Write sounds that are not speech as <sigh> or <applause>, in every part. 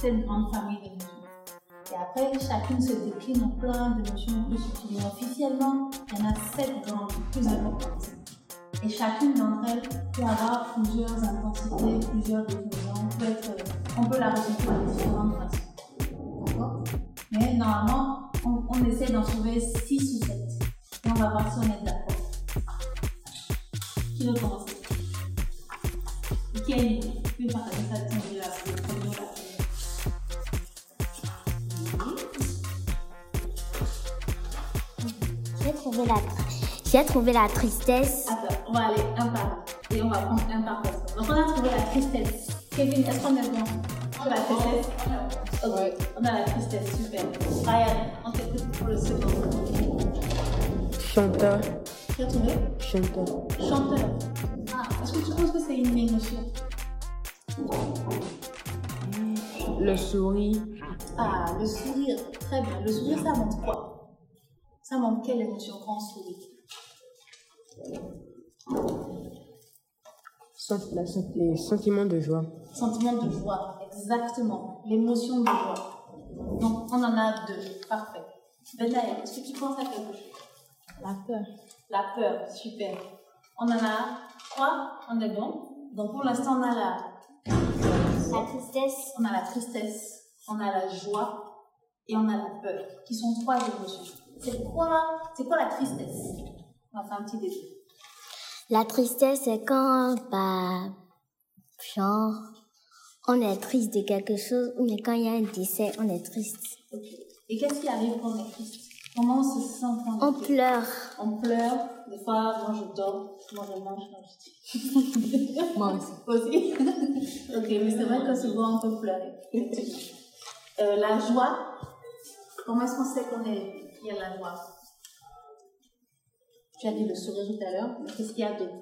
C'est une grande famille d'émotions. Et après, chacune se décline en plein d'émotions plus subtiles. officiellement, il y en a sept grandes, plus importantes. Et chacune d'entre elles peut avoir plusieurs intensités, plusieurs déclinaisons. On peut, la ressentir de différentes façons. D'accord? Mais normalement, on, essaie d'en trouver 6 ou 7. Et on va voir si on est d'accord. Qui veut commencer? Qui a une idée idée trouvé la j'ai trouvé la tristesse. Attends, on va aller un par un. Et on va prendre un par personne. Donc, on a trouvé la tristesse. Kevin, est-ce qu'on est bon Pour la tristesse Ok, on a la tristesse, super. Ryan, on t'écoute pour le second. Chanteur. Tu as trouvé Chanteur. Chanteur. Ah, est-ce que tu penses que c'est une émotion Le sourire. Ah, le sourire. Très bien. Le sourire, ça montre quoi Ça montre quelle émotion quand on sourit La, les sentiments de joie. Sentiment de joie, exactement. L'émotion de joie. Donc, on en a deux. Parfait. Benaï, est-ce que tu penses à quelque chose? La peur. La peur, super. On en a trois, on est bon. Donc, pour l'instant, on a la, La tristesse. on a la tristesse, on a la joie et on a la peur, qui sont trois émotions. C'est quoi, c'est quoi la tristesse? On va faire un petit défi. La tristesse, c'est quand, bah, genre, on est triste de quelque chose, mais quand il y a un décès, on est triste. Et qu'est-ce qui arrive quand on est triste? Comment on se sent quand on On pleure. On pleure? Des fois, moi je dors, moi je mange, moi je Moi aussi. <laughs> <laughs> aussi. ok, mais c'est vrai que souvent on peut pleurer. <laughs> Euh, la joie, comment est-ce qu'on sait qu'on est, a la joie Tu as dit le sourire tout à l'heure, mais qu'est-ce qu'il y a d'autre?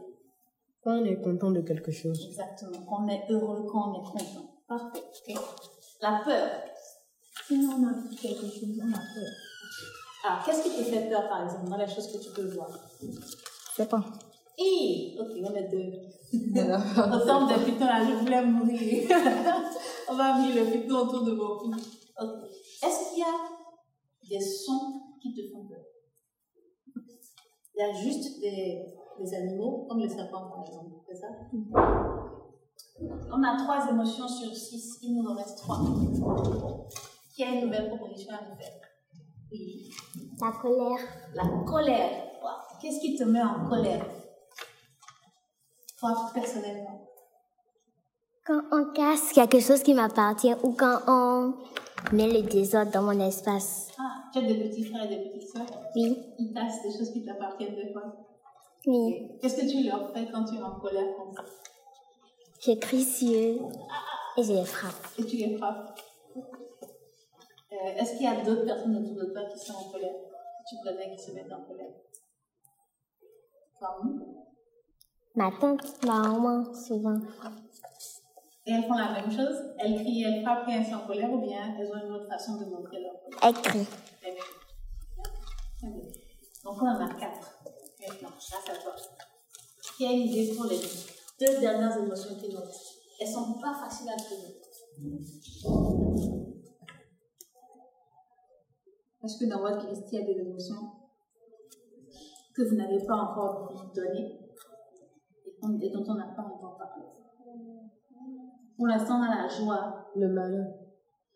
Quand on est content de quelque chose. Exactement, quand on est heureux, quand on est content. Parfait. ok. La peur. Sinon, on a dit quelque chose, on a peur. Alors, qu'est-ce qui te fait peur, par exemple, dans les choses que tu peux voir? Je sais pas. Hi Ok, on est deux. Ensemble <laughs> de pitons là, je voulais mourir. <laughs> on va mettre le piton autour de vos cou. Ok. Est-ce qu'il y a des sons qui te font peur Il y a juste des, des animaux, comme les serpents par exemple, c'est ça? On a trois émotions sur six, il nous en reste trois. Qui a une nouvelle proposition à nous faire? Oui. La colère. La colère. Qu'est-ce qui te met en colère? Toi, personnellement. Quand on casse quelque chose qui m'appartient ou quand on met le désordre dans mon espace. Ah, tu as des petits frères et des petites sœurs Oui. Ils cassent des choses qui t'appartiennent des fois. Oui. Qu'est-ce que tu leur fais quand tu es en colère comme ça Je crie sur eux et je les frappe. Et tu les frappes Euh, Est-ce qu'il y a d'autres personnes autour de toi qui sont en colère Tu connais qui se mettent en colère? Comme Ma tante, ma maman, souvent. Et elles font la même chose? Elles crient, elles frappent quand elles sont en colère ou bien elles ont une autre façon de montrer leur colère? Elle crie. Donc on en a quatre. Maintenant, grâce à toi. Qui a une idée pour les deux dernières émotions qui nous restent? Elles sont pas faciles à trouver. Est-ce que dans votre liste, il y a des émotions que vous n'avez pas encore données et dont- et dont on n'a pas encore parlé Pour l'instant, on a la joie, Le malheur.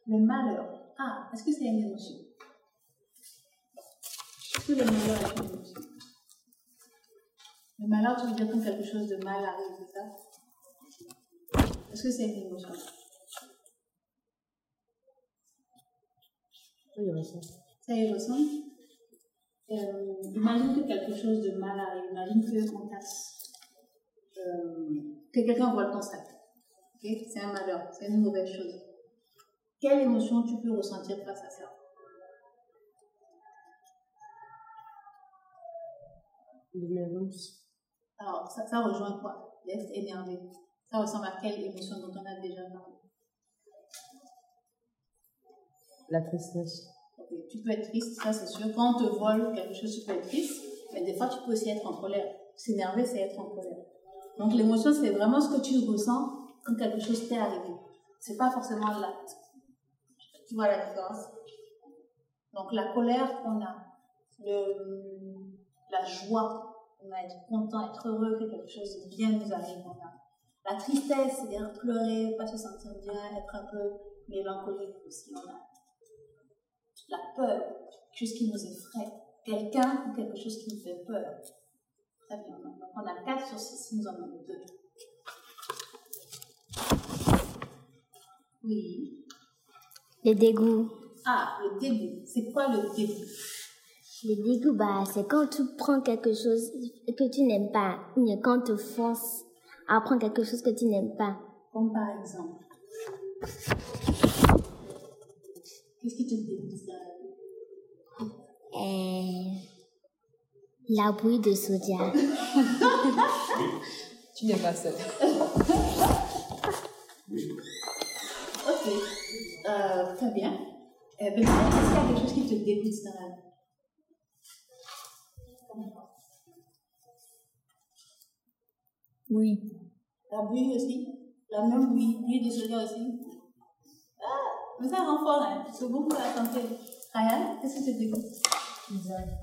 le malheur. Ah, est-ce que c'est une émotion? Est-ce que le malheur est une émotion Le malheur, tu veux dire quand quelque chose de mal arrive, c'est ça? Est-ce que c'est une émotion? Oui, il y aurait ça. Ça y ressemble? Euh, Imagine que quelque chose de mal arrive. Imagine qu'on casse. Euh, que quelqu'un ton sac. Ok? C'est un malheur, c'est une mauvaise chose. Quelle émotion tu peux ressentir face à ça? Alors, ça, ça rejoint quoi? L'être énervé. Ça ressemble à quelle émotion dont on a déjà parlé? La tristesse. Tu peux être triste, ça c'est sûr. Quand on te vole quelque chose, tu peux être triste, mais des fois tu peux aussi être en colère. S'énerver, c'est être en colère. Donc l'émotion, c'est vraiment ce que tu ressens quand quelque chose t'est arrivé. C'est pas forcément l'acte. Tu vois la différence? Donc la colère qu'on a, le, la joie, on a être content, être heureux que quelque chose de bien nous arrive, on a. La tristesse, c'est-à-dire pleurer, pas se sentir bien, être un peu mélancolique aussi, on a. La peur, quelque chose qui nous effraie, quelqu'un ou quelque chose qui nous fait peur. Très bien, donc on a 4 sur 6, nous en avons 2. Oui. Le dégoût. Ah, le dégoût. C'est quoi le dégoût? Le dégoût, bah, c'est quand tu prends quelque chose que tu n'aimes pas, ou quand tu forces à prendre quelque chose que tu n'aimes pas. Comme par exemple. Qu'est-ce qui te dégoûte dans la vie Euh, la bouille de soja. <laughs> Tu n'es pas seule. Ok. Euh, très bien. Euh, ben, est-ce qu'il y a quelque chose qui te dégoûte dans la vie Oui. La bouille aussi La même bouille, bouille de soja aussi Ah, mais ça rend fort, hein. C'est bon pour la santé. Ryan, qu'est-ce qui te dégoûte Tisane.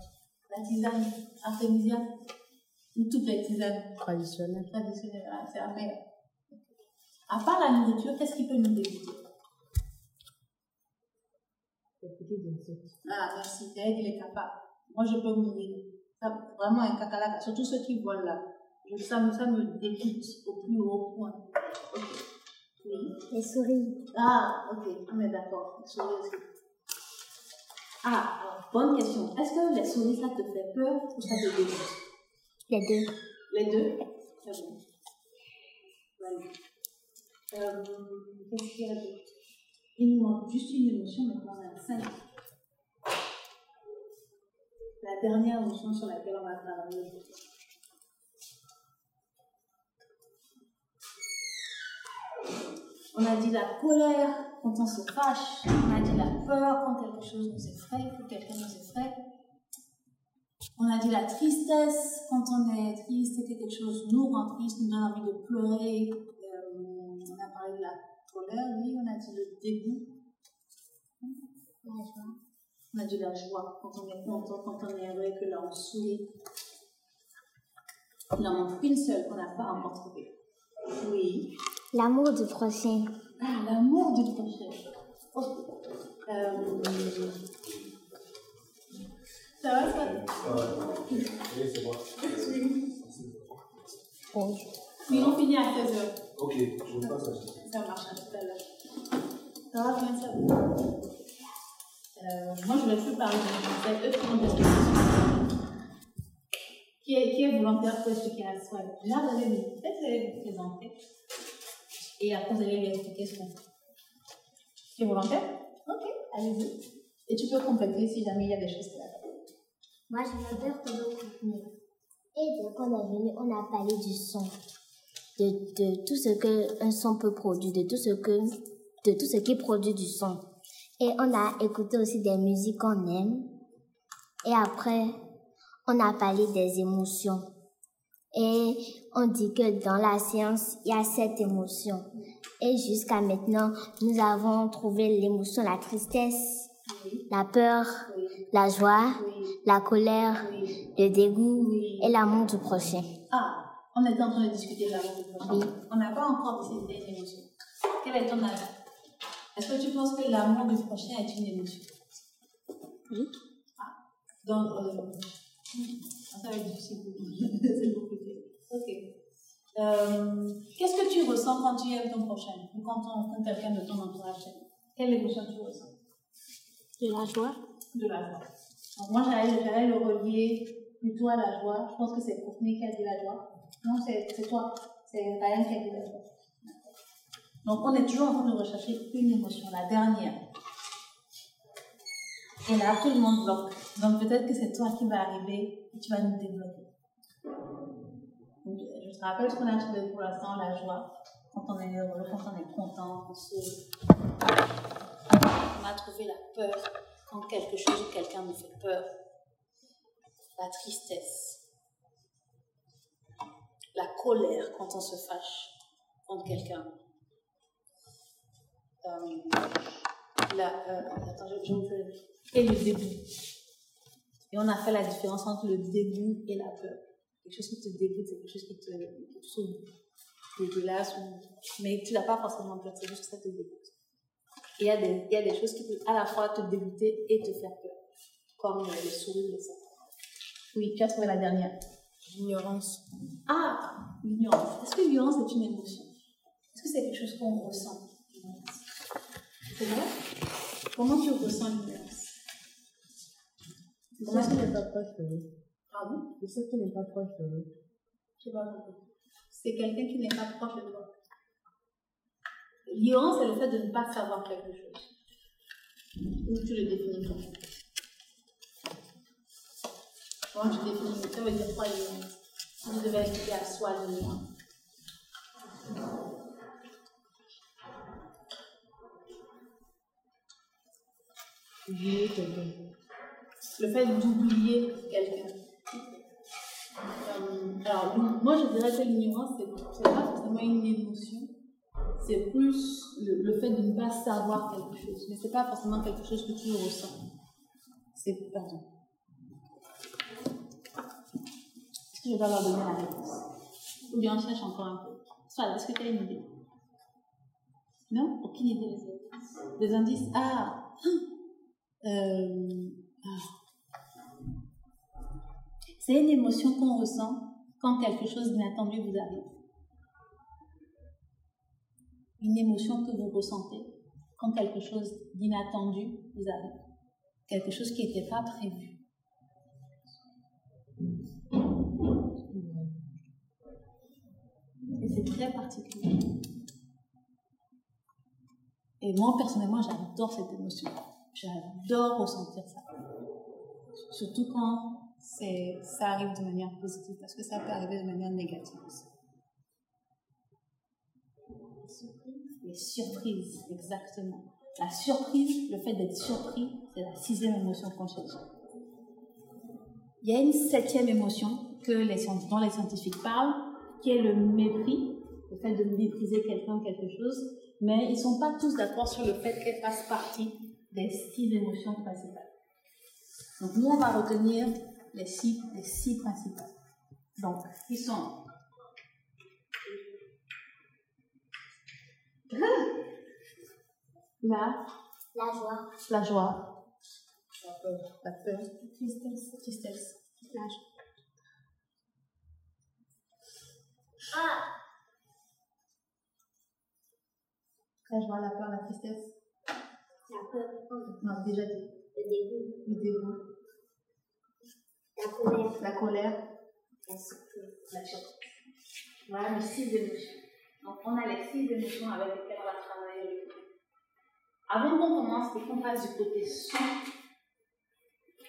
La tisane artémisia Ou toutes les tisanes Traditionnelle. traditionnelles, ah, c'est amer. À part la nourriture, qu'est-ce qui peut nous dégoûter Les petits insectes. Ah, merci. J'avais dit les capas. Moi, je peux mourir. Ça, vraiment un cacalaca. Surtout ceux qui volent là. Ça, me, ça me dégoûte au plus haut point. Oui. Les souris. Ah, ok. On est d'accord. Les souris aussi. Ah, alors, bonne question. Est-ce que les souris, ça te fait peur ou ça te dégoûte? Les deux. Les deux? Très bien. Voilà. Euh, Qu'est-ce qu'il y a d'autre? Il nous manque juste une émotion, maintenant on a cinq. La dernière émotion sur laquelle on va travailler. On a dit la colère quand on se fâche. On a dit la peur quand quelque chose nous effraie, que quelqu'un nous effraie. On a dit la tristesse quand on est triste et que quelque chose nous rend triste, nous donne envie de pleurer. Euh, on a parlé de la colère, oui, on a dit le dégoût. On a dit la joie quand on est content, quand on est heureux, que là on sourit. Il en manque une seule qu'on n'a pas encore trouvée. Oui. L'amour du prochain. Ah, l'amour du prochain. Oh. Euh, Ça va, ça Oui, on finit à 16h. Ok, je passe à Ça marche à tout à l'heure. Ça va bien, ça euh, Moi, je ne vais plus parler de c'est eux qui qui est, qui est volontaire pour expliquer la soirée. Là, vous allez peut-être vous allez vous présenter. Et après, vous allez lui expliquer ce qu'on fait. Tu es volontaire Ok, allez-y. Et tu peux compléter si jamais il y a des choses qui la Moi, je m'appelle Kodo Koukouné. Et dès qu'on est venu, on a parlé du son. De, de tout ce qu'un son peut produire, de tout ce que, de tout ce qui produit du son. Et on a écouté aussi des musiques qu'on aime. Et après, on a parlé des émotions. Et on dit que dans la science, il y a sept émotions. Et jusqu'à maintenant, nous avons trouvé l'émotion, la tristesse, la peur, la joie, la colère, le dégoût et l'amour du prochain. Ah, on était en train de discuter de l'amour du prochain. Oui. On n'a pas encore décidé une émotion. Quel est ton avis? Est-ce que tu penses que l'amour du prochain est une émotion? Oui. Ah, donc, euh, ça va être difficile. <laughs> C'est compliqué. Ok. Euh, Qu'est-ce que tu ressens quand tu aimes ton prochain ou quand, on- quand quelqu'un de ton entourage? T'aime Quelle émotion tu ressens? De la joie de la joie. Donc moi, j'allais le relier plutôt à la joie. Je pense que c'est Courtney qui a dit la joie. Non, c'est c'est toi. C'est Ryan qui a dit la joie. Donc on est toujours en train de rechercher une émotion, la dernière. Et là, tout le monde bloque. Donc peut-être que c'est toi qui va arriver et tu vas nous débloquer. Je te rappelle ce qu'on a trouvé pour l'instant, la joie. Quand on est heureux, quand on est content, on se... On a trouvé la peur quand quelque chose ou quelqu'un nous fait peur. La tristesse. La colère quand on se fâche contre quelqu'un. Euh, la, euh, attends, je, je me fais- et le début. Et on a fait la différence entre le début et la peur. Quelque chose qui te dégoûte, c'est quelque chose qui te, qui te trouve dégueulasse, ou- mais tu n'as pas forcément peur, c'est juste que ça te dégoûte. Et il y, a des- il y a des choses qui peuvent à la fois te dégoûter et te faire peur, comme euh, le sourire, le sang. Oui, tu as trouvé la dernière. L'ignorance. Ah, l'ignorance. Est-ce que l'ignorance est une émotion? Est-ce que c'est quelque chose qu'on ressent? C'est vrai Comment tu ressens l'ignorance? C'est ça qui n'est pas proche de nous. Pardon? C'est ça qui n'est pas proche de nous. Je sais pas. C'est quelqu'un qui n'est pas proche de toi. L'ignorance, c'est le fait de ne pas savoir quelque chose. Ou tu le définis comment Comment tu définis Ça veut dire quoi l'ignorance Si tu devais expliquer à soi l'ignorance. Oublier quelqu'un. Le fait d'oublier quelqu'un. Euh, alors, moi, je dirais que l'ignorance, c'est pas forcément une émotion, c'est plus le, fait de ne pas savoir quelque chose, mais c'est pas forcément quelque chose que tu ressens. C'est, pardon. Est-ce que je dois leur donner la réponse Ou bien on cherche encore un peu. Soit, est-ce que tu as une idée? Non? Aucune idée des indices? Ah! <gasps> Euh, c'est une émotion qu'on ressent quand quelque chose d'inattendu vous arrive. Une émotion que vous ressentez quand quelque chose d'inattendu vous arrive. Quelque chose qui n'était pas prévu. Et c'est très particulier. Et moi, personnellement, j'adore cette émotion. J'adore ressentir ça. Surtout quand c'est, ça arrive de manière positive, parce que ça peut arriver de manière négative aussi. Les surprises, exactement. La surprise, le fait d'être surpris, c'est la sixième émotion qu'on cherche. Il y a une septième émotion que les, dont les scientifiques parlent, qui est le mépris, le fait de mépriser quelqu'un ou quelque chose, mais ils ne sont pas tous d'accord sur le fait qu'elle fasse partie des six émotions principales. Donc nous, on va retenir les six, les six principales. Donc, ils sont... La, La joie. la joie, La peur. la peur, la tristesse, la tristesse, la joie. Ah, La joie, la peur, la tristesse. la peur. Non, déjà dit. Le dégoût. Le dégoût, La colère. la colère, La. Voilà les six émotions. Donc, on a les six émotions avec lesquelles on va travailler. Avant qu'on commence et qu'on passe du côté son,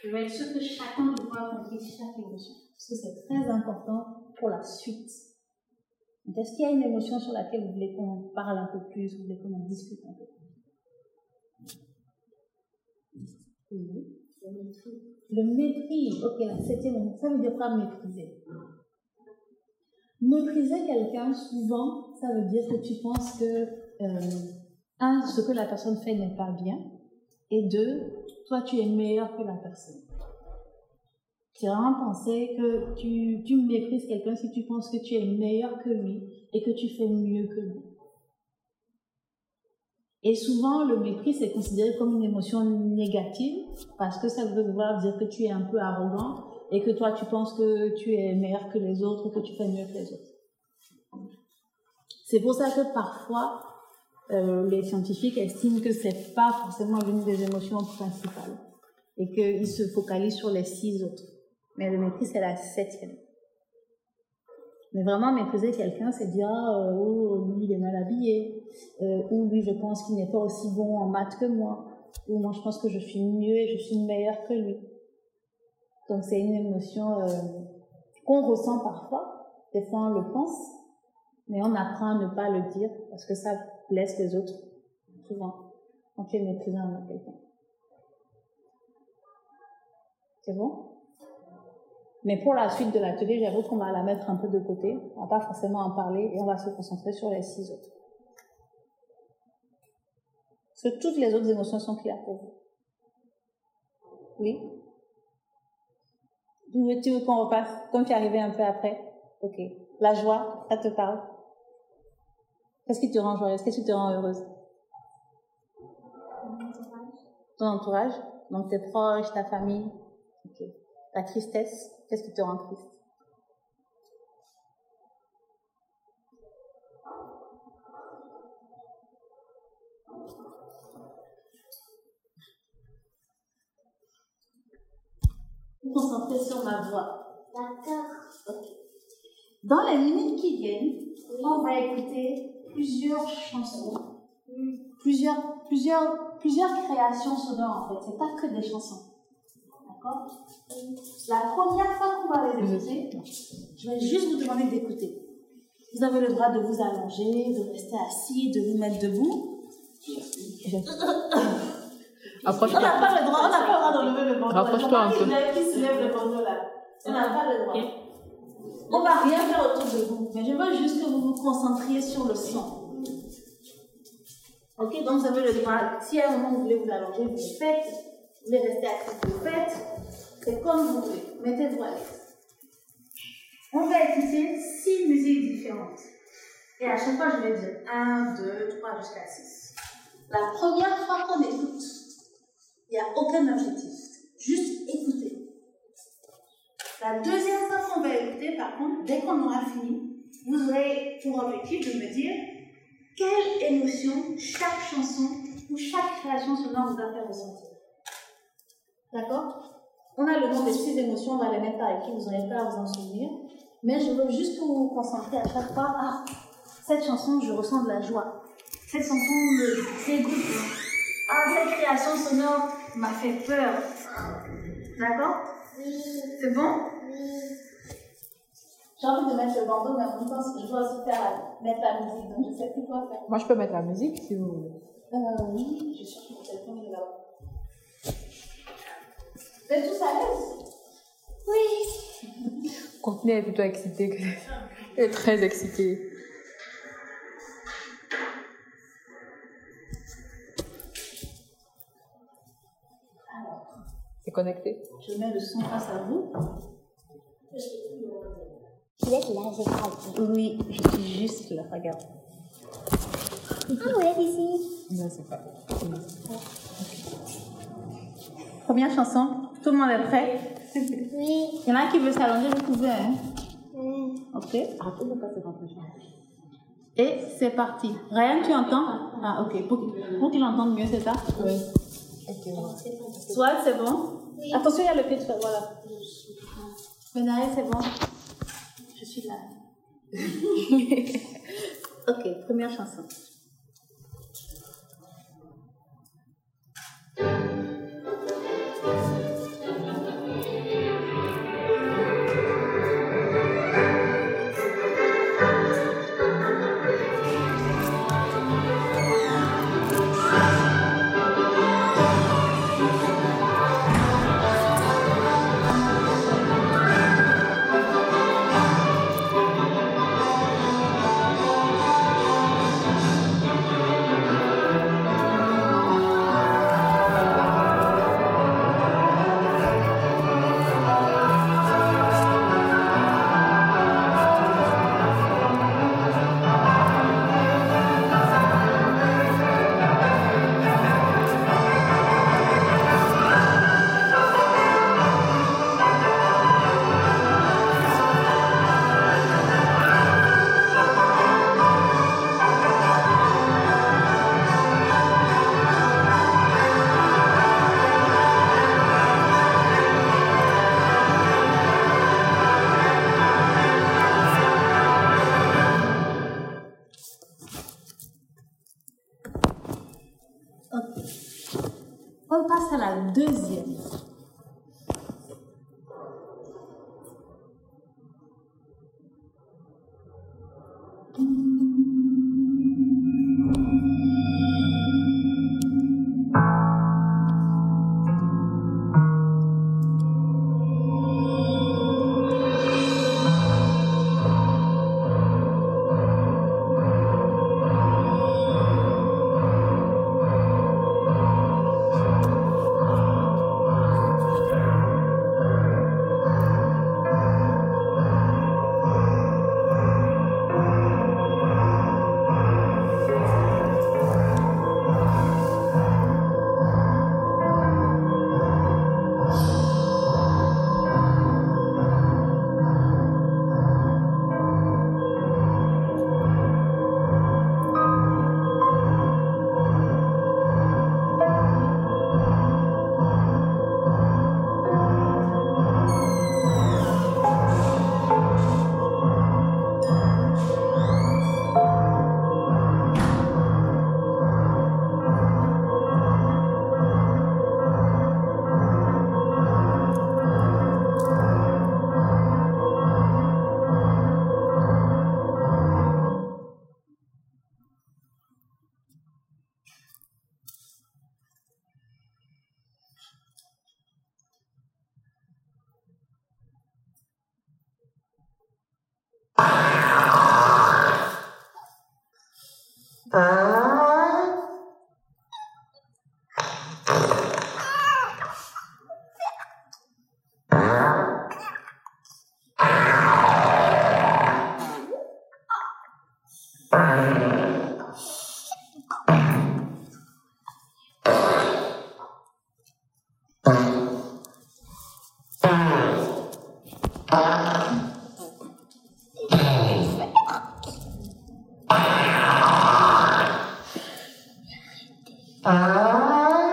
je vais être sûre que chacun de vous a compris chaque émotion. Parce que c'est très important pour la suite. Est-ce qu'il y a une émotion sur laquelle vous voulez qu'on parle un peu plus, vous voulez qu'on en discute un peu plus? Oui. Le mépris. Ok, septième, émotion, ça veut dire quoi mépriser Mépriser quelqu'un, souvent, ça veut dire que tu penses que, euh, un, ce que la personne fait n'est pas bien, et deux, toi, tu es meilleur que la personne. C'est vraiment penser que tu, tu méprises quelqu'un si tu penses que tu es meilleur que lui et que tu fais mieux que lui. Et souvent, le mépris, c'est considéré comme une émotion négative parce que ça veut vouloir dire que tu es un peu arrogant et que toi, tu penses que tu es meilleur que les autres que tu fais mieux que les autres. C'est pour ça que parfois, euh, les scientifiques estiment que c'est pas forcément l'une des émotions principales et qu'ils se focalisent sur les six autres. Mais le mépris, c'est la septième. Mais vraiment, mépriser quelqu'un, c'est dire, ah, euh, oh, lui, il est mal habillé, euh, ou lui, je pense qu'il n'est pas aussi bon en maths que moi, ou moi, je pense que je suis mieux et je suis meilleure que lui. Donc, c'est une émotion euh, qu'on ressent parfois, des fois on le pense, mais on apprend à ne pas le dire parce que ça blesse les autres, souvent, quand tu es méprisant envers quelqu'un. C'est bon? Mais pour la suite de l'atelier, j'avoue qu'on va la mettre un peu de côté. On va pas forcément en parler et on va se concentrer sur les six autres. Est-ce que toutes les autres émotions sont claires pour vous. Oui. Tu veux, tu veux qu'on repasse comme tu es arrivé un peu après? Ok. La joie, ça te parle? Qu'est-ce qui te rend joyeuse? Qu'est-ce qui te rend heureuse? Ton entourage? Donc tes proches, ta famille? Ok. La tristesse, qu'est-ce qui te rend triste? Vous concentrez sur ma voix. D'accord. Dans les minutes qui viennent, on va écouter plusieurs chansons, plusieurs, plusieurs, plusieurs créations sonores en fait. C'est pas que des chansons. D'accord? La première fois qu'on va les écouter, je vais juste vous demander d'écouter. Vous avez le droit de vous allonger, de rester assis, de vous mettre debout. <laughs> On n'a pas le droit, on n'a pas le droit d'enlever le bandeau. Rapproche-toi un peu. Qui se lève le bandeau là On n'a pas le droit. On va rien faire autour de vous, mais je veux juste que vous vous concentriez sur le son. Ok, donc vous avez le droit, si à un moment vous voulez vous allonger, vous le faites. Vous voulez rester assis, vous le faites. C'est comme vous voulez. Mettez-vous à l'aise. On va écouter six musiques différentes. Et à chaque fois, je vais dire 1, 2, 3 jusqu'à 6. La première fois qu'on écoute, il n'y a aucun objectif. Juste écouter. La deuxième fois qu'on va écouter, par contre, dès qu'on aura fini, vous aurez pour objectif de me dire quelle émotion chaque chanson ou chaque création sonore vous a fait ressentir. D'accord? On a le nom des six émotions, on va les mettre par écrit, vous n'aurez pas à vous en souvenir. Mais je veux juste que vous vous concentrez à chaque fois. Ah, cette chanson, je ressens de la joie. Cette chanson me dégoûte. Ah, cette création sonore m'a fait peur. D'accord? C'est bon? J'ai envie de mettre le bandeau, mais en même temps, je dois aussi faire mettre la musique, donc je ne sais plus quoi faire. Moi, je peux mettre la musique si vous voulez. Euh, oui, je cherche mon téléphone, est là-bas. Vous êtes tous à l'aise Oui. Courtney est plutôt excitée. que- Elle <laughs> est très excitée. C'est connecté? Je mets le son face à vous. Vous êtes là, j'ai pas. Oui, je suis juste là, regarde. Ah, vous êtes ici. Non, c'est pas. Première chanson, tout le monde est prêt? Oui. Il y en a qui veut s'allonger, vous pouvez, hein? Hmm. Ok. Et c'est parti. Ryan, tu entends? Ah, ok. Pour, pour qu'il entende mieux, c'est ça? Oui. Ok. Soit c'est bon? Oui. Attention, il y a le pied de fer, voilà. Benaï, c'est bon? Je suis là. <laughs> ok, première chanson. 啊。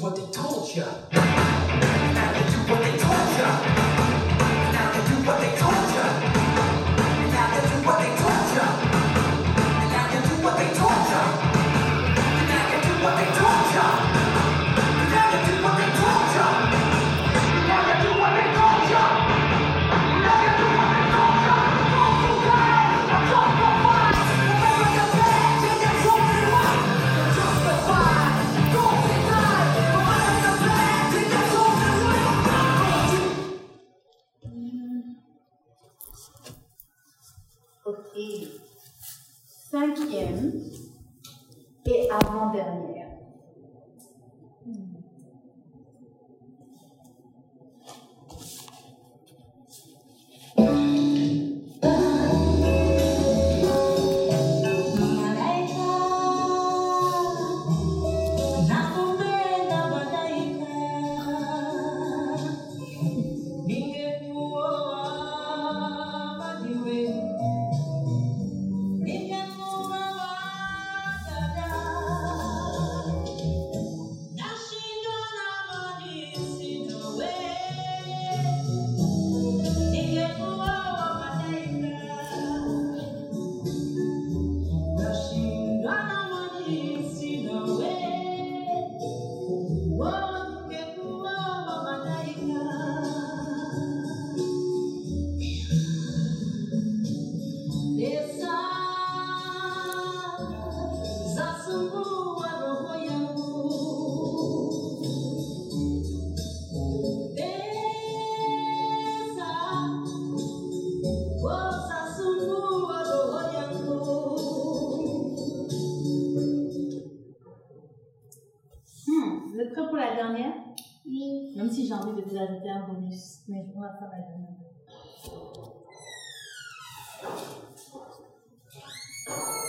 what they told you. prêt pour la dernière? Oui. Même si j'ai envie de vous ajouter un bonus, mais on va faire la dernière. Thank.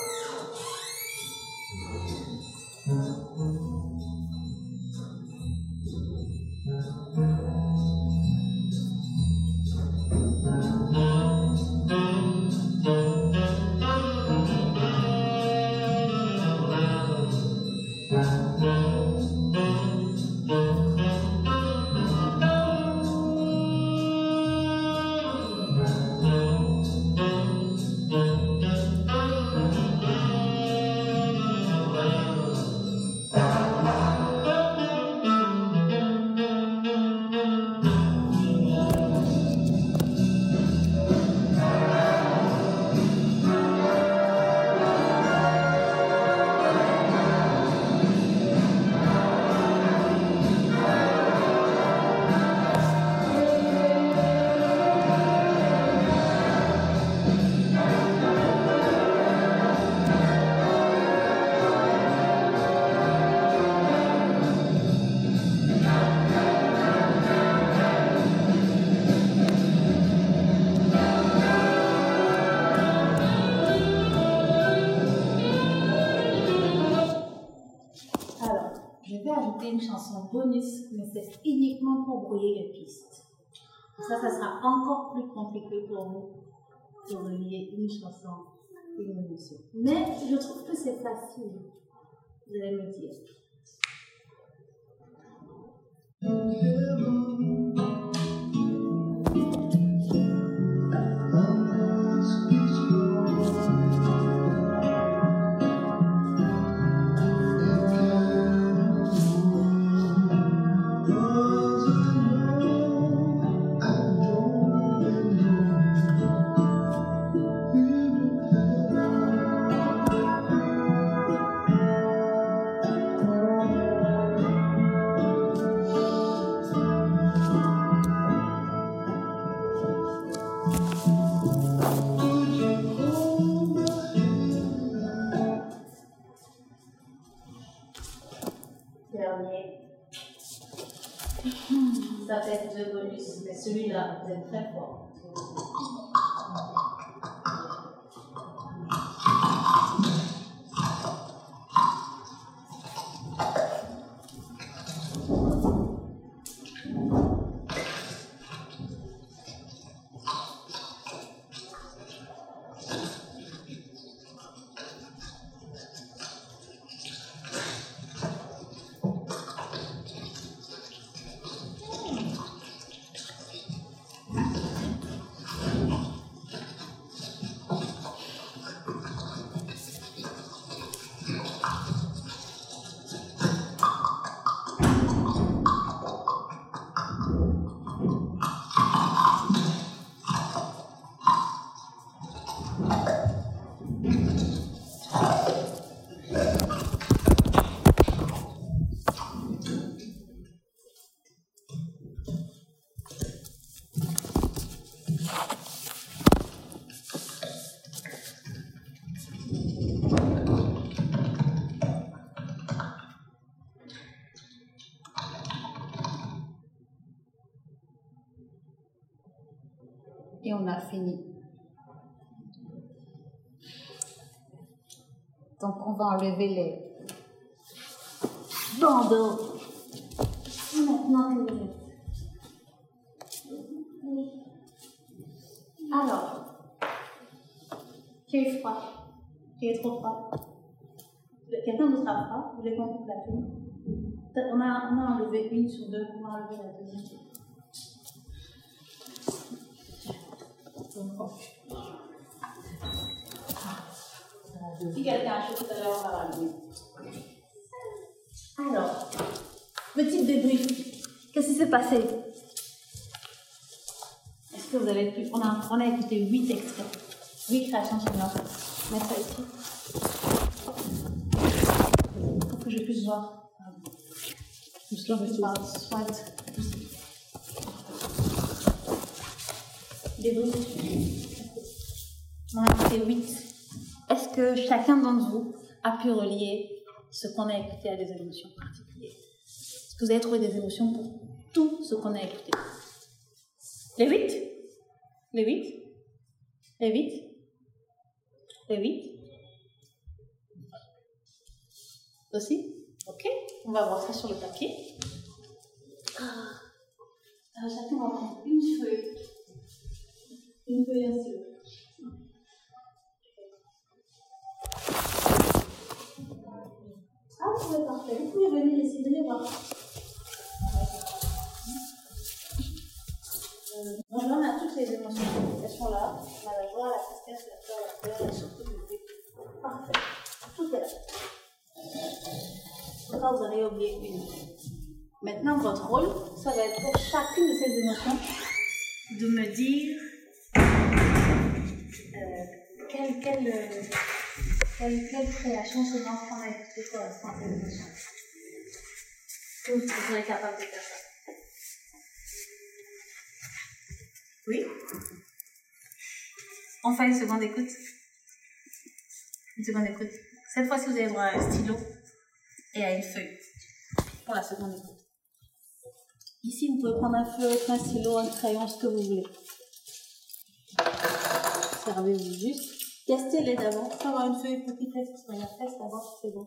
Pour brouiller les pistes. Ça, ça sera encore plus compliqué pour vous de relier une chanson et une émotion. Mais je trouve que c'est facile. Vous allez me dire. Donc on va enlever les bandeaux. Maintenant que. Alors, qui est froid Qui est trop froid Quelqu'un d'autre a froid Vous voulez qu'on coupe la fille on a, on a enlevé une sur deux, on va enlever la deuxième. Si quelqu'un a chaud tout à l'heure, on va. Alors, petit débrief. Qu'est-ce qui s'est passé? Est-ce que vous avez pu. On a, on a écouté 8 extraits, 8 créations sonores. Mettre ça ici. Pour que je puisse voir. Je parle soit. Débrief. On a écouté 8. Que chacun d'entre vous a pu relier ce qu'on a écouté à des émotions particulières Est-ce que vous avez trouvé des émotions pour tout ce qu'on a écouté? Les 8 Les 8 Les 8 Les 8 Aussi? Ok, on va voir ça sur le papier. Ah. Prendre une feuille. Une feuille ainsi. Ah, c'est parfait. Vous pouvez venir ici, venez voir. Euh, donc là, on a toutes les émotions. Elles sont là. La joie, la tristesse, la peur, la colère et surtout le dépit. Parfait. Tout est là. Là, vous en avez oublié une. Maintenant, votre rôle, ça va être pour chacune de ces émotions de me dire euh, quelle, quelle, création que vous serez capable de faire ça Oui On fait une seconde écoute. Une seconde écoute. Cette fois-ci, vous avez droit à un stylo et une feuille pour la seconde écoute. Ici, vous pouvez prendre un feutre, un stylo, un crayon, ce que vous voulez. Servez-vous juste. Casser d'avant. Faut avoir une feuille petite reste parce qu'on a presse d'abord, c'est bon.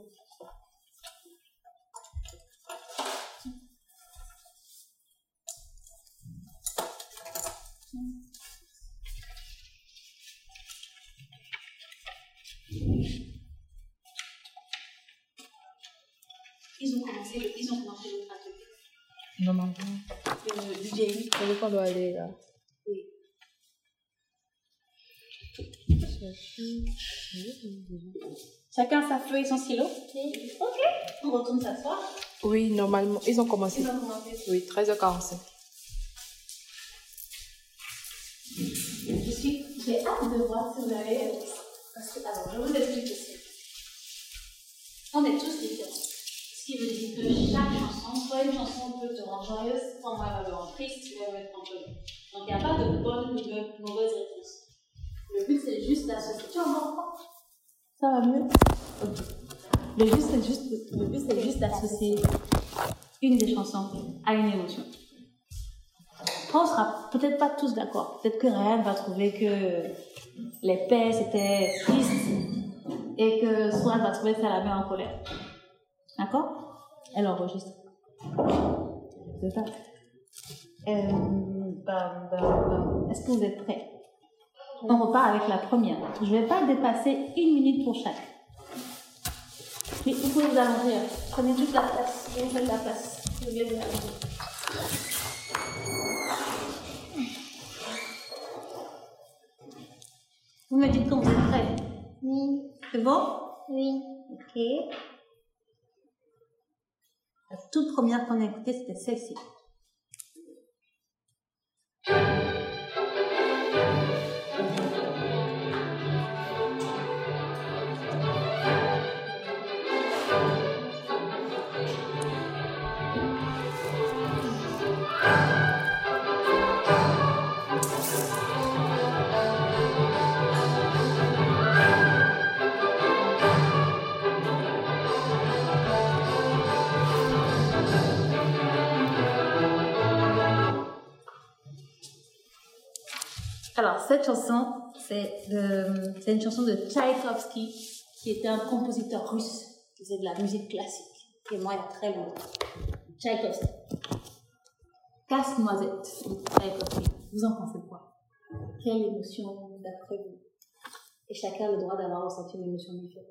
Ils ont commencé, ils ont commencé le atelier. Non, non, non. Le, du Jamie. On doit aller là. Oui. Chacun sa feuille et son stylo. Ok. On retourne s'asseoir. Oui, normalement. Ils ont commencé. Ils ont commencé. Oui, 13h45. Je suis, j'ai hâte de voir si vous avez. Parce que, alors, je vous explique aussi. On est tous différents. Ce qui veut dire que chaque chanson, soit une chanson peut te rendre joyeuse, soit va me rendre triste, elle va être. Donc il n'y a pas de bonne ou de mauvaise réponse. Le but c'est juste d'associer. Ça va mieux? Le but c'est juste, juste d'associer une des chansons à une émotion. On sera peut-être pas tous d'accord. Peut-être que Ryan va trouver que les paix c'était triste et que Swan va trouver que ça la met en colère. D'accord? Elle enregistre. C'est ça. Euh, bam, bam, bam. Est-ce que vous êtes prêts? On repart avec la première. Je ne vais pas dépasser une minute pour chaque. Mais vous pouvez vous allonger. hein. Prenez toute la place. Vous faites la place. Vous vous allonger. Vous me dites quand vous êtes prêts. Oui, C'est bon? Oui. Ok. La toute première qu'on a écoutée, c'était celle-ci. Alors, cette chanson, c'est une chanson de Tchaïkovski, qui était un compositeur russe qui faisait de la musique classique. Et moi, il y a très longtemps. Tchaïkovski. Casse-noisette de Tchaïkovski. Vous en pensez quoi? Quelle émotion d'après vous? Et chacun a le droit d'avoir ressenti une émotion différente.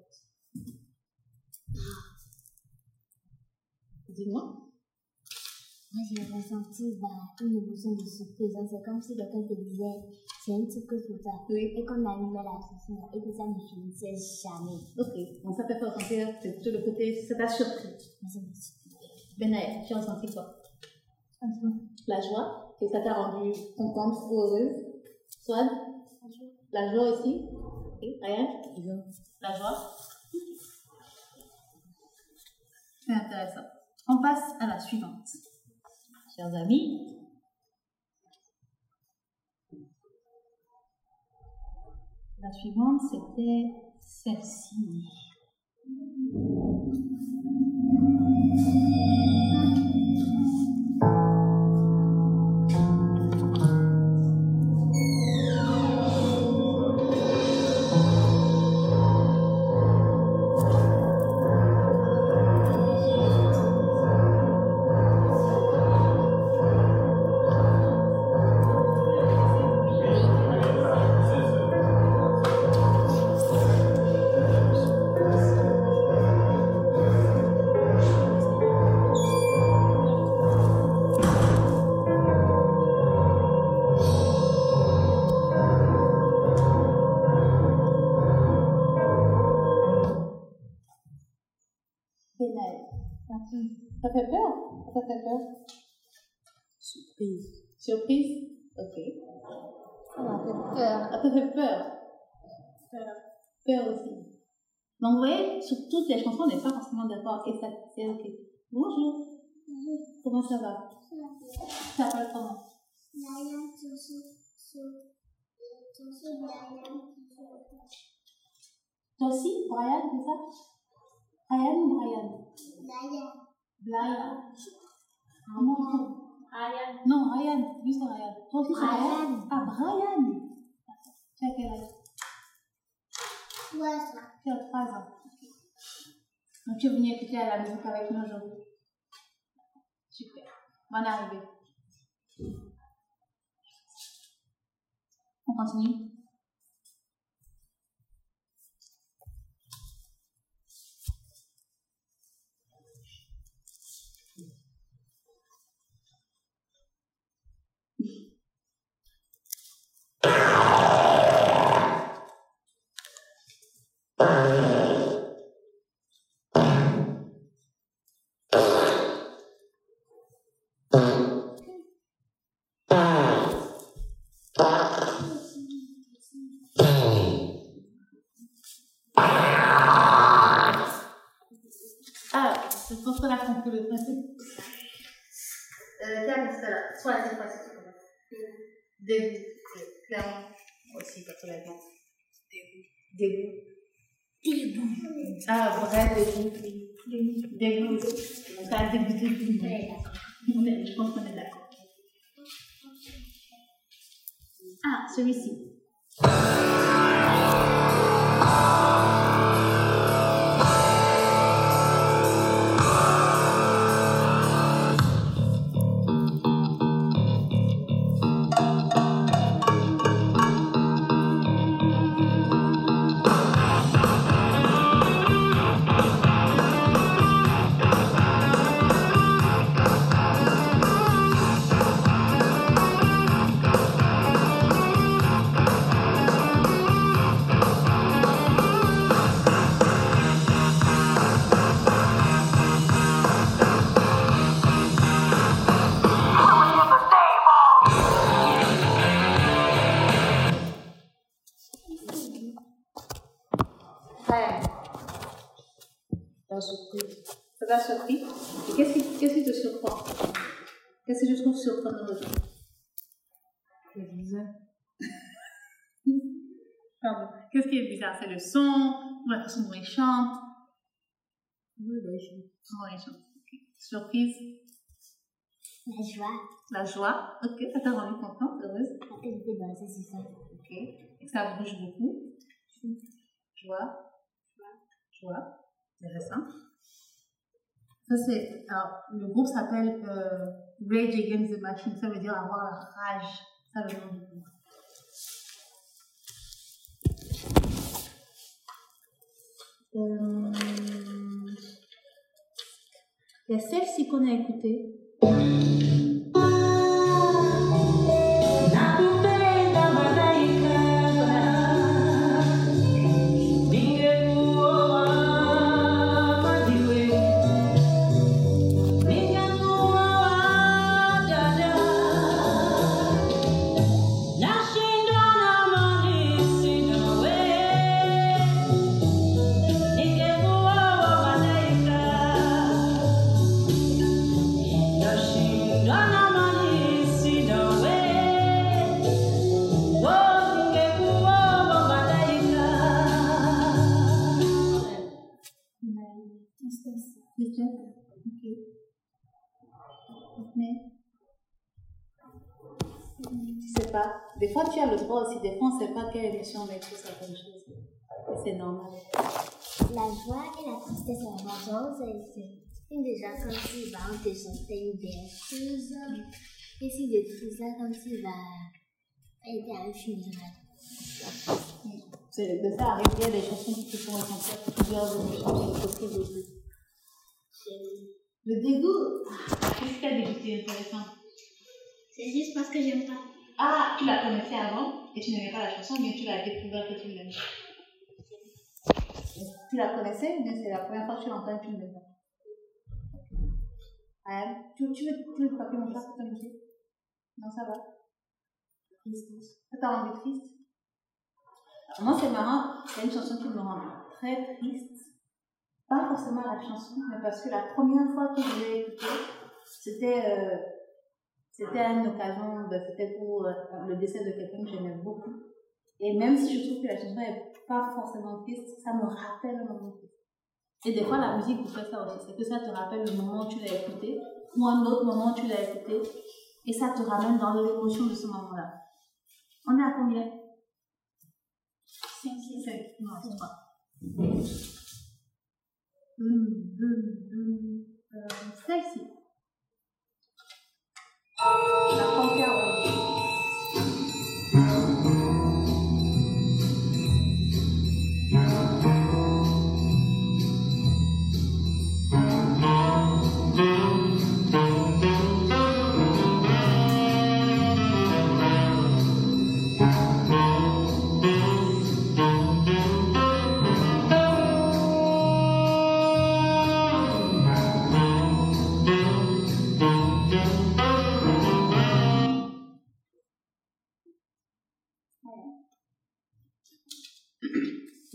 Dis-moi. Moi, j'ai ressenti bah, une émotion de surprise. hein. C'est comme si quelqu'un te disait, c'est un petit peu pour toi. Oui. Et qu'on allumait la chanson et que ça ne finissait jamais. Ok. Donc ça peut faire ressentir, c'est plutôt le côté, ça t'a surpris. Mais c'est surprise. Benaël, tu as ressenti quoi? La joie, que ça t'a rendu contente ou heureuse? Swan La joie aussi? Et Ryan La joie? C'est intéressant. On passe à la suivante. Chers amis, la suivante c'était celle-ci. Ça va Ça s'appelle comment Toi aussi, Brian, c'est ça? Brian ou Brian? Brian. Comment Ryan. Non, Ryan. Lui, c'est Ryan. Toi aussi, c'est Ryan. Brian. Ah, Brian. Tu as quel âge? Tu as 3 ans. Donc, tu es venu écouter à la musique avec nous aujourd'hui? Bonne arrivée. On continue Surprise, La joie. la joie. Ok, ça t'a rendu contente, heureuse. Fait danser, c'est ça. Ok. Et ça bouge beaucoup. Joie. Joie. Intéressant. Ça, c'est. Alors, le groupe s'appelle euh, Rage Against the Machine. Ça veut dire avoir la rage. Ça, le nom du groupe. Euh, Il y a celle-ci qu'on a écoutée. Tu sais pas. Des fois, tu as le droit aussi. Des fois, on ne sait pas quelle émotion on écoute certaines choses. Et c'est normal. La joie et la tristesse en rageant, c'est c'est déjà comme si bah, on te chantait une berceuse. Et si de tout ça, comme si bah, aider à un funérail. De ça arrive. Il y a des chansons qui te font ressentir plusieurs émotions possibles. Le dégoût. Ah, Qu'est-ce qui a dégoûté intéressant C'est juste parce que j'aime pas. Ah, tu la connaissais avant et tu n'aimais pas la chanson, mais tu l'as découvert que tu l'aimes. Tu la connaissais, mais c'est la première fois que tu l'entends et tu ne l'aimes pas. Ouais. Tu, tu veux, tu veux pas que mon frère ta musique Non, ça va. Ça t'a rendu triste? Alors, Moi, c'est marrant, c'est une chanson qui me rend très triste. Pas forcément la chanson, mais parce que la première fois que je l'ai écoutée, c'était. euh, c'était une occasion, ben, c'était pour euh, le décès de quelqu'un que j'aimais beaucoup. Et même si je trouve que la chanson n'est pas forcément triste, ça me rappelle un moment. Et des fois, la musique vous fait ça aussi. C'est que ça te rappelle le moment où tu l'as écouté, ou un autre moment où tu l'as écouté, et ça te ramène dans l'émotion de ce moment-là. On est à combien? 5, 6, 7. Non, c'est pas. Hum, hum, hum. Euh. La panthère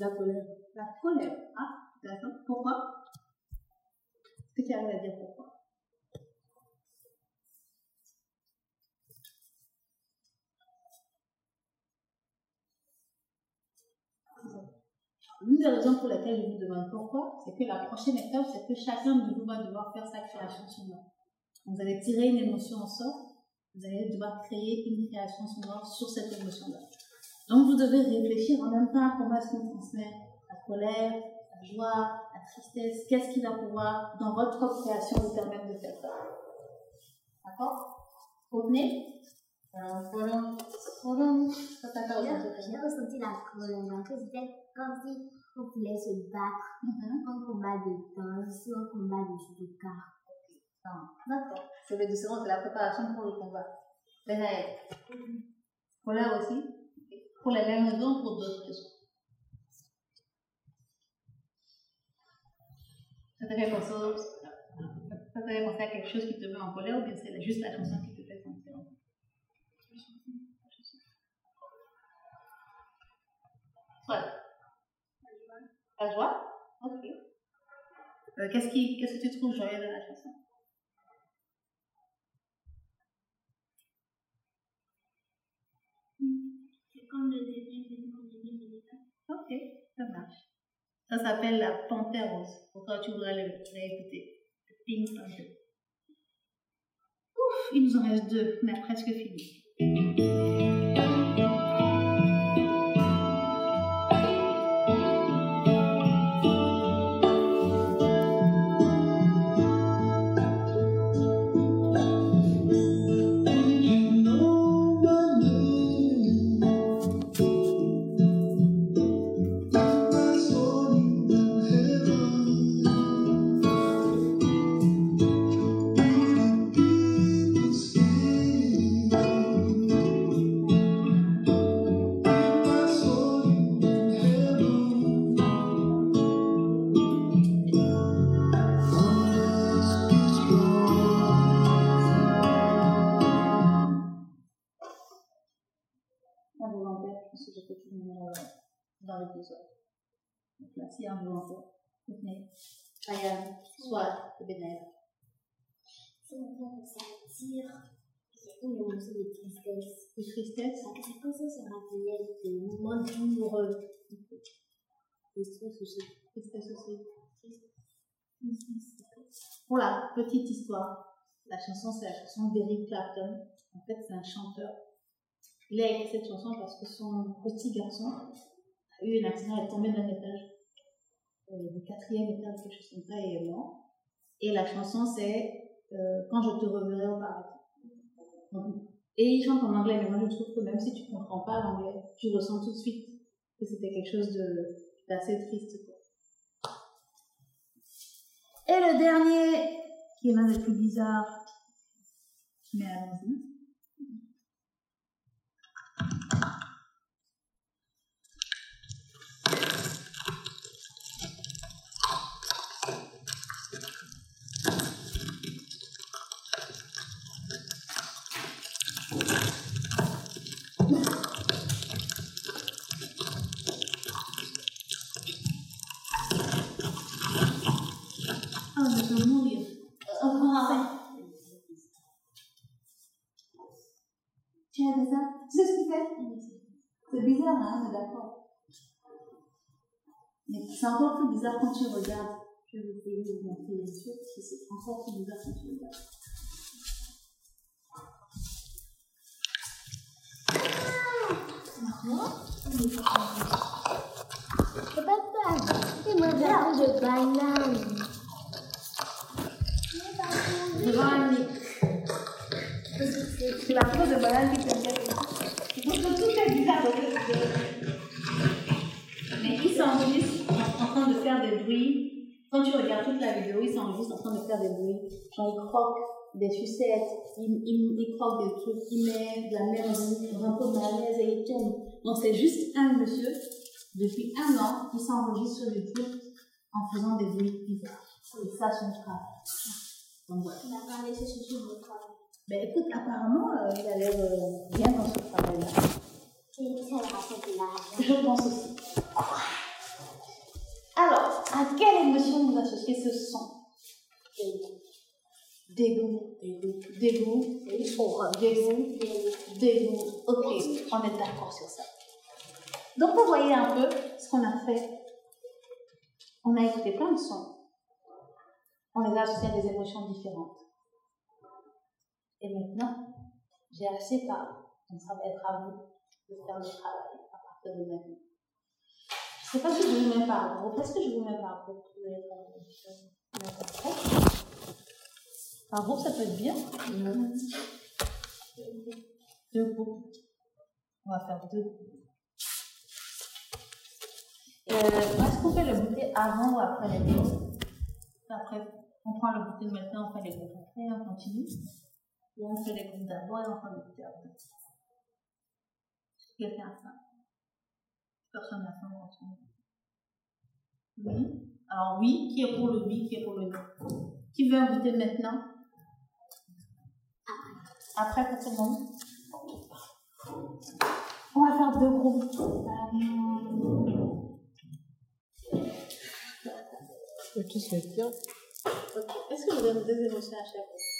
La colère. La colère. Ah, d'accord. Pourquoi? Est-ce que tu arrives à dire pourquoi L'une des raisons pour lesquelles je vous demande pourquoi, c'est que la prochaine étape, c'est que chacun de vous va devoir faire sa création sonore. Vous allez tirer une émotion en sort, vous allez devoir créer une création sonore sur cette émotion-là. Donc vous devez réfléchir en même temps à comment est-ce qu'on transmet la colère, la joie, la tristesse, qu'est-ce qui va pouvoir, dans votre propre création, vous permettre de faire ça. D'accord? Revenez. Alors, voilà. Voilà. Ça J'ai j'ai ressenti la colère. En fait, c'était comme si on voulait se battre. Mhm. Un combat de danse un combat de judoka. Ah, D'accord. C'est le doucement, c'est la préparation pour le combat. Benhaï. Colère aussi. Pour les mêmes raisons, pour d'autres raisons. Ça te fait penser, penser à quelque chose qui te met en colère ou bien c'est juste la chanson qui te fait sentir en colère. La joie? Ok. Euh, qu'est-ce, qui, qu'est-ce que tu trouves joyeux dans la chanson? Ok, ça marche. Ça s'appelle la panthère rose. Pourquoi tu voudrais l'écouter Le Pink. Ouf, il nous en reste deux. On a presque fini. Soit le bénéfice. Ça tire. Il y a une émotion de tristesse. De tristesse. Ça c'est comme ça, ça rappelait des moments douloureux. Stress aussi. Tristesse aussi. La petite histoire, la chanson, c'est la chanson d'Eric Clapton. En fait, c'est un chanteur. Il a écrit cette chanson parce que son petit garçon a eu un accident, il est tombé d'un étage, du quatrième étage, quelque chose comme ça, et est mort. Et la chanson, c'est euh, Quand je te reverrai au paradis. Et il chante en anglais, mais moi je trouve que même si tu ne comprends pas l'anglais, tu ressens tout de suite que c'était quelque chose d'assez triste. Et le dernier, qui est l'un des plus bizarres, mais allons-y. Ah, je peux mourir. Ah. Tu as vu ça Tu sais ce qu'il C'est bizarre, hein, est d'accord. Mais c'est encore plus bizarre quand tu regardes. Je vais vous montrer les parce que c'est encore plus bizarre quand tu regardes. De de. Donc tout est bizarre. Mais il s'enregistre en en train de faire des bruits. Quand tu regardes toute la vidéo, il s'enregistre en train de faire des bruits. Genre il croque des sucettes, il, il, il croque des trucs, il met de la merde dans un pot de mayonnaise et il tourne. Donc c'est juste un monsieur, depuis un an, qui s'enregistre sur YouTube en faisant des bruits bizarres. C'est ça son travail. Donc voilà. Il a parlé de ce sujet de travail. Ben écoute, apparemment, euh, il a l'air euh, bien dans ce travail-là. Je pense aussi. Alors, à quelle émotion vous associez ce son? Dégoût. Dégoût. Dégoût. Dégoût. Dégoût. Ok, on est d'accord sur ça. Donc, vous voyez un peu ce qu'on a fait. On a écouté plein de sons. On les a associés à des émotions différentes. Et maintenant, j'ai assez ça va être à vous de faire le travail à partir de maintenant. Je ne sais pas si je vous mets par groupe. Est-ce que je vous mets par groupe. Par groupe, ça peut être bien. Deux groupes. On va faire deux groupes. Euh, Est-ce qu'on fait le goûter avant ou après les groupes Après, on prend le goûter maintenant, on fait les groupes après, on continue. Ou on fait les groupes d'abord et on fait le goûter après. Quelqu'un a faim Personne n'a faim en ce moment. Oui. Alors oui, qui est pour le oui, qui est pour le non Qui veut un goûter maintenant? Après pour tout le monde? On va faire deux groupes. Tous dire. Ok. Est-ce que vous donne deux émotions à chaque fois?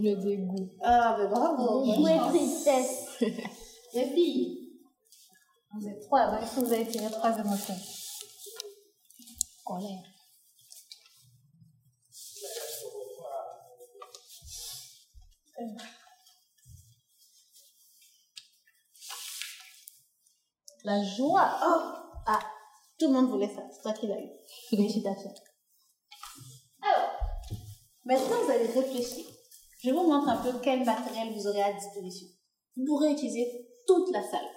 Le dégoût. Ah, ben bravo. Dégoût et tristesse. <laughs> Les filles, vous êtes trois. Est-ce que vous avez tiré trois émotions Colère. La joie. Oh Ah, tout le monde voulait ça. C'est toi qui l'as eu. <laughs> Félicitations. Alors, maintenant vous allez réfléchir. Je vous montre un peu quel matériel vous aurez à disposition. Vous pourrez utiliser toute la salle.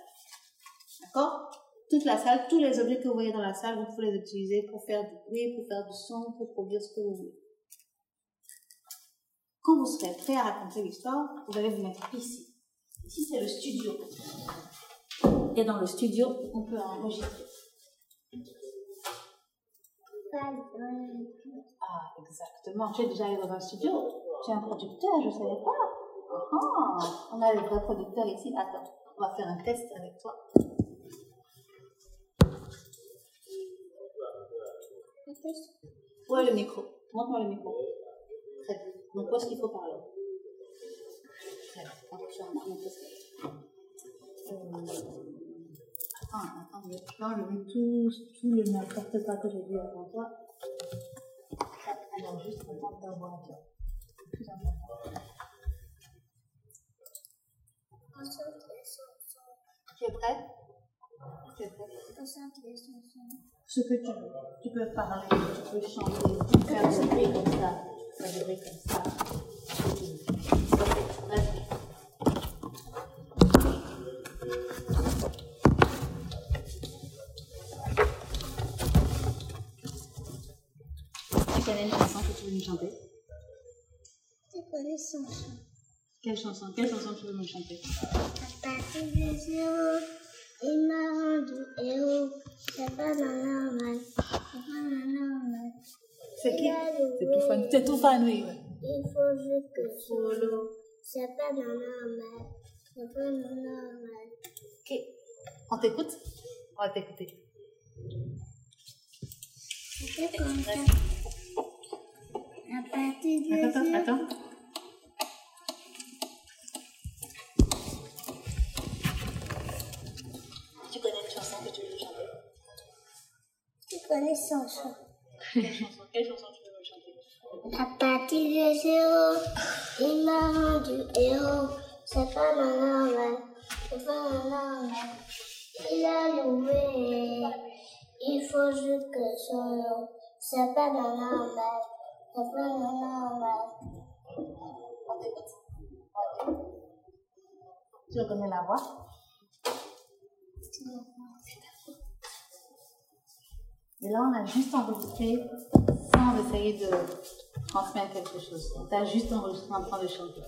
D'accord? Toute la salle, tous les objets que vous voyez dans la salle, vous pouvez les utiliser pour faire du bruit, pour faire du son, pour produire ce que vous voulez. Quand vous serez prêt à raconter l'histoire, vous allez vous mettre ici. Ici, c'est le studio. Et dans le studio, on peut enregistrer. Ah, exactement. Es déjà allé dans un studio? Tu es un producteur, je ne savais pas. Ah, on a les vrais producteurs ici. Attends, on va faire un test avec toi. Où est le micro Montre-moi le micro. Très bien. Donc, où est-ce qu'il faut parler Très bien. Euh, Attends, attends, je vais enlever tout, tout le n'importe quoi que j'ai dit avant toi. Alors, juste attendre toi. C'est plus important. Tu es prêt Tu es prêt Ce que tu veux. Tu peux parler, tu peux chanter, tu peux faire bruits comme ça, faire des bruits comme ça. Vas-y. Tu connais une chanson que tu veux nous chanter? Quelle chanson Quelle chanson tu veux nous chanter? À partir de zéro, il m'a rendu héros. C'est pas normal, c'est pas normal. C'est qui? C'est tout fan. C'est tout fan, oui. Il faut juste que Solo. c'est pas normal, c'est pas normal. Ok. On t'écoute? On va t'écouter. C'est comme ça. À partir de Attends, attends. Tu connais une chanson que tu veux chanter tu connais son chant. Quelle chanson Quelle chanson tu veux chanter À partir de zéro, il m'a rendu héros. C'est pas normal, c'est pas normal. Il a loué, il faut juste que son nom. C'est pas normal, c'est pas normal. On t'écoute. Tu reconnais la voix Et là, on a juste enregistré sans essayer de transmettre quelque chose. On t'a juste enregistré en train de chanter.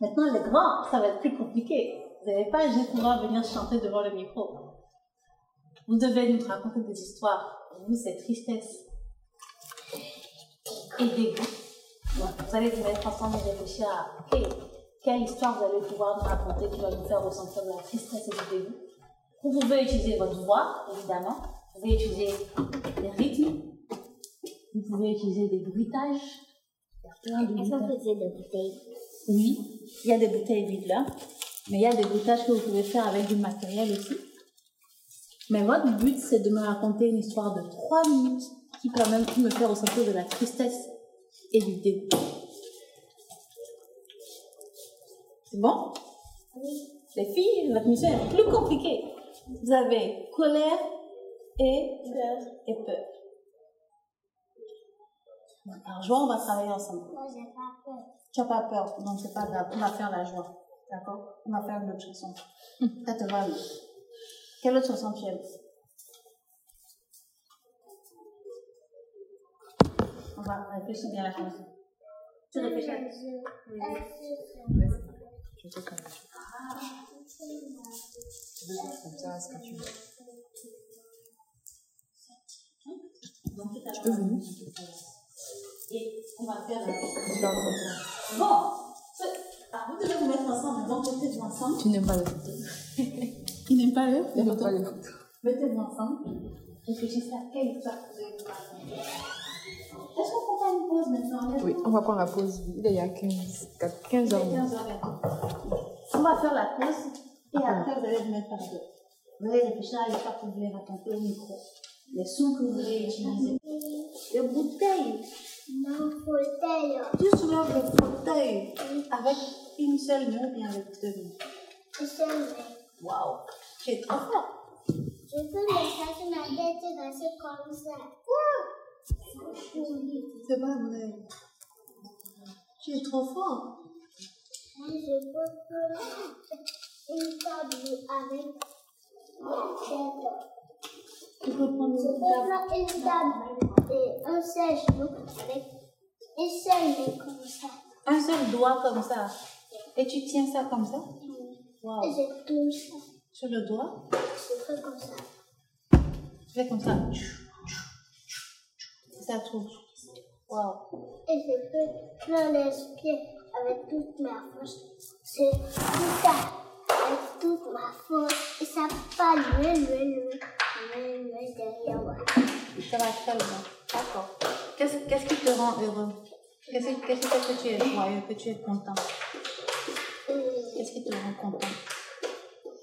Maintenant, les grands, ça va être plus compliqué. Vous n'allez pas juste pouvoir venir chanter devant le micro. Vous devez nous raconter des histoires. Vous, c'est tristesse et dégoût. Vous allez vous mettre ensemble et réfléchir à quelle histoire vous allez pouvoir nous raconter qui va nous faire ressentir de la tristesse et du dégoût. Vous pouvez utiliser votre voix, évidemment. Vous pouvez utiliser des rythmes. Vous pouvez utiliser des bruitages. Est-ce qu'on bruitages. faisait des bouteilles? Oui, il y a des bouteilles vides là, mais il y a des bruitages que vous pouvez faire avec du matériel aussi. Mais votre but, c'est de me raconter une histoire de 3 minutes qui peut même me faire ressentir de la tristesse et du dégoût. C'est bon? Les filles, votre mission est plus compliquée. Vous avez colère et peur. Et peur. Alors, joie, on va travailler ensemble. Moi, j'ai pas peur. Tu n'as pas peur, donc c'est pas grave. On va faire la joie. D'accord? On va faire une autre chanson. <laughs> Ça te va, oui. Quelle autre chanson tu aimes? On va réfléchir bien à la chanson. Tu réfléchis Je fais comme ça. Comme ça, est-ce que tu veux Donc, tout à Tu peux venir Et on va faire la Je comme ça. Bon, c'est- ah, vous devez vous mettre ensemble, donc mettez-vous ensemble. Tu n'aimes pas les photos. Il n'aime pas <laughs> le Tu n'aimes pas les photos. Mettez-vous ensemble. Réfléchissez à quelle histoire vous allez vous raconter. Est-ce qu'on prend pas une pause maintenant Oui, on va prendre la pause. Il est a 15, 15 Il est heures. 15 heures. On va faire la pause et après vous allez vous mettre par deux. Vous allez réfléchir à l'histoire que vous voulez raconter au micro. Les sons que vous voulez utiliser. Les bouteilles. Non, fauteuil. Tu soulèves le fauteuil avec une seule main ou bien avec deux mains. Je sais, mais Waouh, tu es trop fort. je peux me faire ma tête rester comme ça. Oui. C'est pas vrai. Tu es trop fort. Mais je peux faire une table avec. Tu peux prendre Je une peux table. faire une table et un seul genou avec une seule main comme ça. Un seul doigt comme ça. Et tu tiens ça comme ça? Et Waouh. je touche ça. Sur le doigt? Je fais comme ça. Tu fais comme ça. Ça touche. Waouh. Et je peux faire les pieds avec toute ma force. C'est tout ça. Avec toute ma force. Et ça pas loin, loin, loin. Loin, derrière moi. Ça va très bien. D'accord. Qu'est-ce qu'est-ce qui te rend heureux? Qu'est-ce qu'est-ce qui fait que tu es joyeux, que tu es content? Et Qu'est-ce qui te rend content?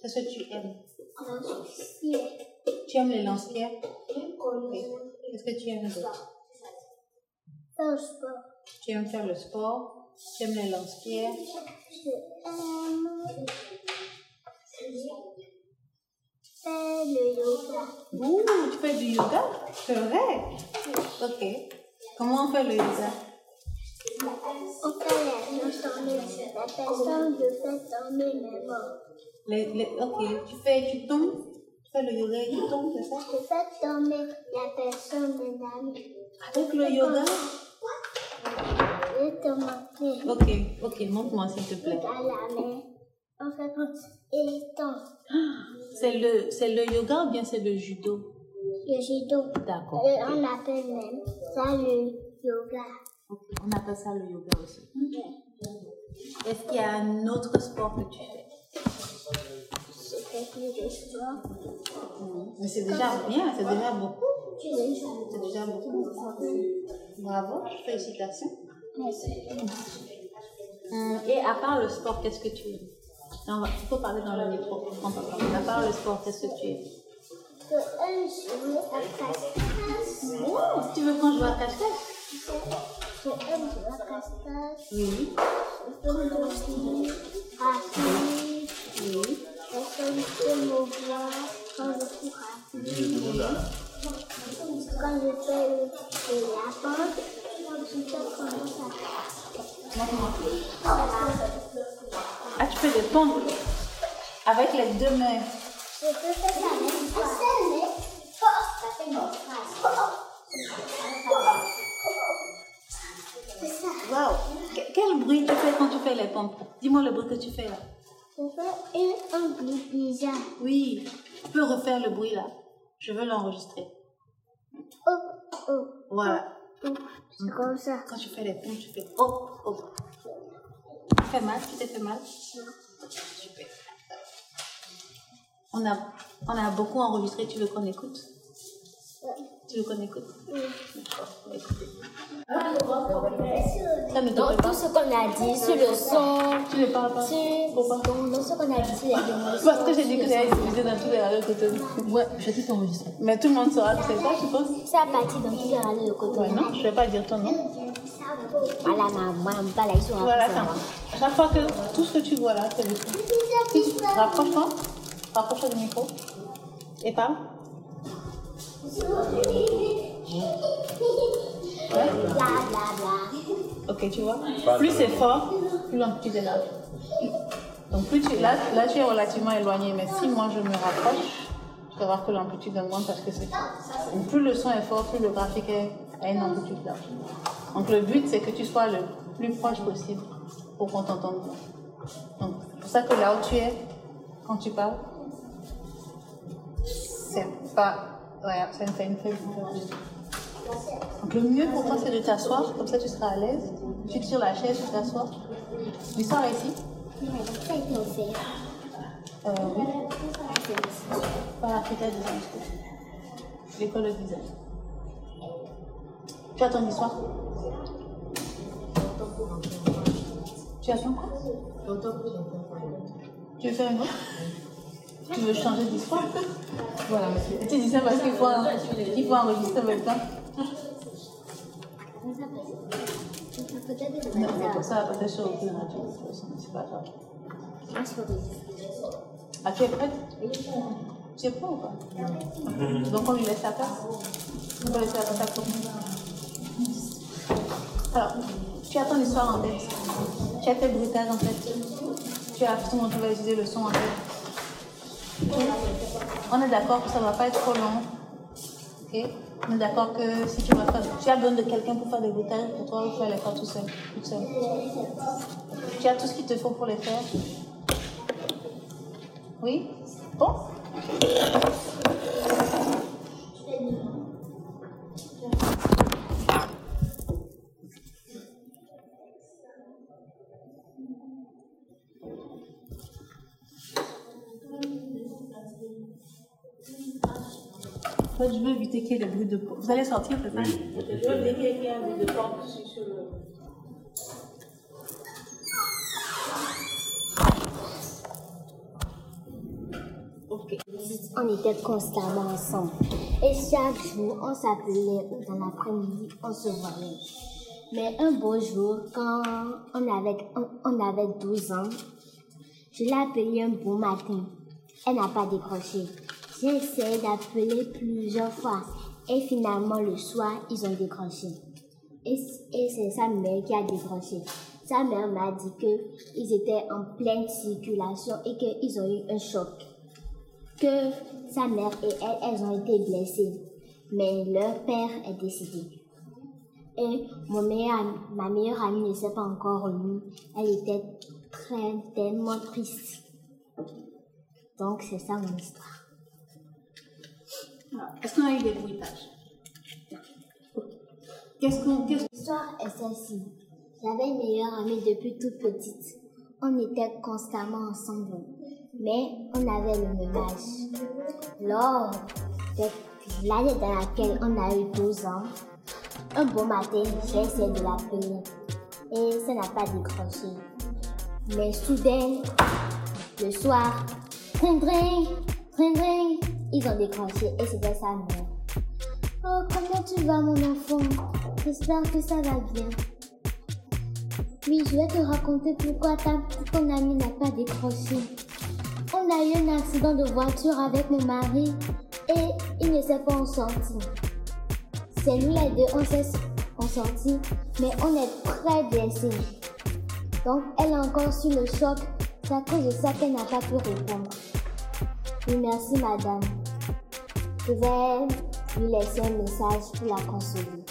Qu'est-ce que tu aimes? Tu aimes les lance-pierres Qu'est-ce que tu aimes d'autre? Faire le sport. Tu aimes faire le sport? Tu aimes les lance-pierres? Je aime faire le yoga. Ouh, tu fais du yoga? C'est vrai? Ok. Comment on fait le yoga? On fait la journée. La personne le fait dormir même. les, les, Ok, tu fais, tu tombes Tu fais le yoga et tu tombes, c'est ça? Je fais dormir la personne même. Avec le yoga? Je te montrer. Ok, ok, montre-moi s'il te plaît. à la main. On fait. <gasps> C'est le, c'est le yoga ou bien c'est le judo? Le judo. D'accord. Et on appelle même ça le yoga. On appelle ça le yoga aussi. Est-ce qu'il y a un autre sport que tu fais? Je fais plus de sport. Mais c'est déjà bien, c'est déjà beaucoup. C'est déjà beaucoup. Bravo, félicitations. Hum, Et à part le sport, qu'est-ce que tu aimes Non, Il faut parler dans le micro. À part le sport, qu'est-ce que tu aimes Je aime jouer à casse-casse. Oh, Tu veux qu'on joue à Je casse-casse. Oui. Je peux aussi rapide. Oui. Peut me voir quand je rapide. Quand je fais le lapin, Ah, tu fais des pompes avec les deux mains. Je peux faire ça avec une seule main forte Waouh Que- Quel bruit tu fais quand tu fais les pompes? Dis-moi le bruit que tu fais là. Je fais un bruit bizarre. Oui, tu peux refaire le bruit là. Je veux l'enregistrer. Oh, oh, Voilà. C'est comme ça. Quand tu fais les pompes, tu fais oh, oh. Tu fais mal Tu t'es fait mal? Super. On a, on a beaucoup enregistré. Tu veux qu'on écoute? Tu veux qu'on écoute D'accord, on va écouter. Ça ne te Donc, plaît tout ce qu'on a dit sur le son, Tu ne parles pas Pourquoi dans ce qu'on a dit sur les. Parce que j'ai dit que j'allais diffuser dans tous les radios côté. Ouais, je vais tout enregistrer. Mais tout le monde saura que c'est ça, je pense. Ça a parti dans tous les radios de côté. Ouais, non, je vais pas dire ton nom. Voilà, maman, pas là, ils sont Voilà, ça. chaque fois que tout ce que tu vois là, c'est le son. Tu rapproche-toi, rapproche-toi du micro et parle. Ok, tu vois. Plus c'est fort, plus l'amplitude est large. Donc plus tu, là, là tu es relativement éloigné, mais si moi je me rapproche, tu vas voir que l'amplitude augmente parce que c'est. Donc plus le son est fort, plus le graphique est à une amplitude large. Donc le but c'est que tu sois le plus proche possible pour qu'on t'entende bien. Donc c'est pour ça que là où tu es, quand tu parles, c'est pas, ouais, fait une. Donc le mieux pour toi c'est de t'asseoir, comme ça tu seras à l'aise. Tu tires la chaise, tu t'assois. L'histoire est ici Ça a été offert. euh, Oui, Africa Design School. L'école de design. Tu as ton histoire? Tu as ton quoi? Tu veux faire une autre? Tu veux changer d'histoire? Voilà, monsieur. Et tu dis ça parce qu'il faut, il faut enregistrer en même temps Non, mais pour ça, peut-être sur aucune radio, c'est pas grave. Ah, tu es prête? Tu es prêt ou pas? Donc on lui laisse la place? On peut laisser la place à. Alors, tu as ton histoire en tête. Tu as tes bruitages en tête. Tu as comment tu vas utiliser le son en tête. On est d'accord que ça ne va pas être trop long. Ok On est d'accord que si tu vas faire, tu as besoin de quelqu'un pour faire des bruitages pour toi ou tu vas les faire tout seul, toute seule. Tu as tout ce qu'il te faut pour les faire. Oui? Bon En fait, je veux éviter qu'il y ait des bruits de porte. Vous allez sortir, c'est ça Oui, Je veux éviter qu'il y ait un bruit de porte sur, sur le... Ok. On était constamment ensemble. Et chaque jour, on s'appelait ou dans l'après-midi, on se voyait. Mais un beau jour, quand on avait, on, on avait 12 ans, je l'ai appelée un beau matin. Elle n'a pas décroché. J'ai essayé d'appeler plusieurs fois. Et finalement, le soir, ils ont décroché. Et, c'est sa mère qui a décroché. Sa mère m'a dit qu'ils étaient en pleine circulation et qu'ils ont eu un choc que sa mère et elle, elles ont été blessées. Mais leur père est décédé. Et mon ma meilleure amie ne s'est pas encore revenue. Elle était très, tellement triste. Donc, c'est ça mon histoire. Alors, Est-ce qu'on a eu des bruitages Qu'est-ce qu'on... L'histoire est celle-ci. J'avais une meilleure amie depuis toute petite. On était constamment ensemble. Mais on avait le même âge. Lors de l'année dans laquelle on a eu 12 ans, un beau matin, j'ai essayé de l'appeler. Et ça n'a pas décroché. Mais soudain, le soir, dring dring, dring dring, ils ont décroché et c'était sa mère. Oh, comment tu vas, mon enfant? J'espère que ça va bien. Oui, je vais te raconter pourquoi ta, ton ami n'a pas décroché. On a eu un accident de voiture avec mon mari et il ne s'est pas en sorti. C'est nous les deux, on s'est en mais on est très blessés. Donc, elle est encore sur le choc. C'est à cause de ça qu'elle n'a pas pu répondre. Oui, merci, madame. Je vais lui laisser un message pour la consoler.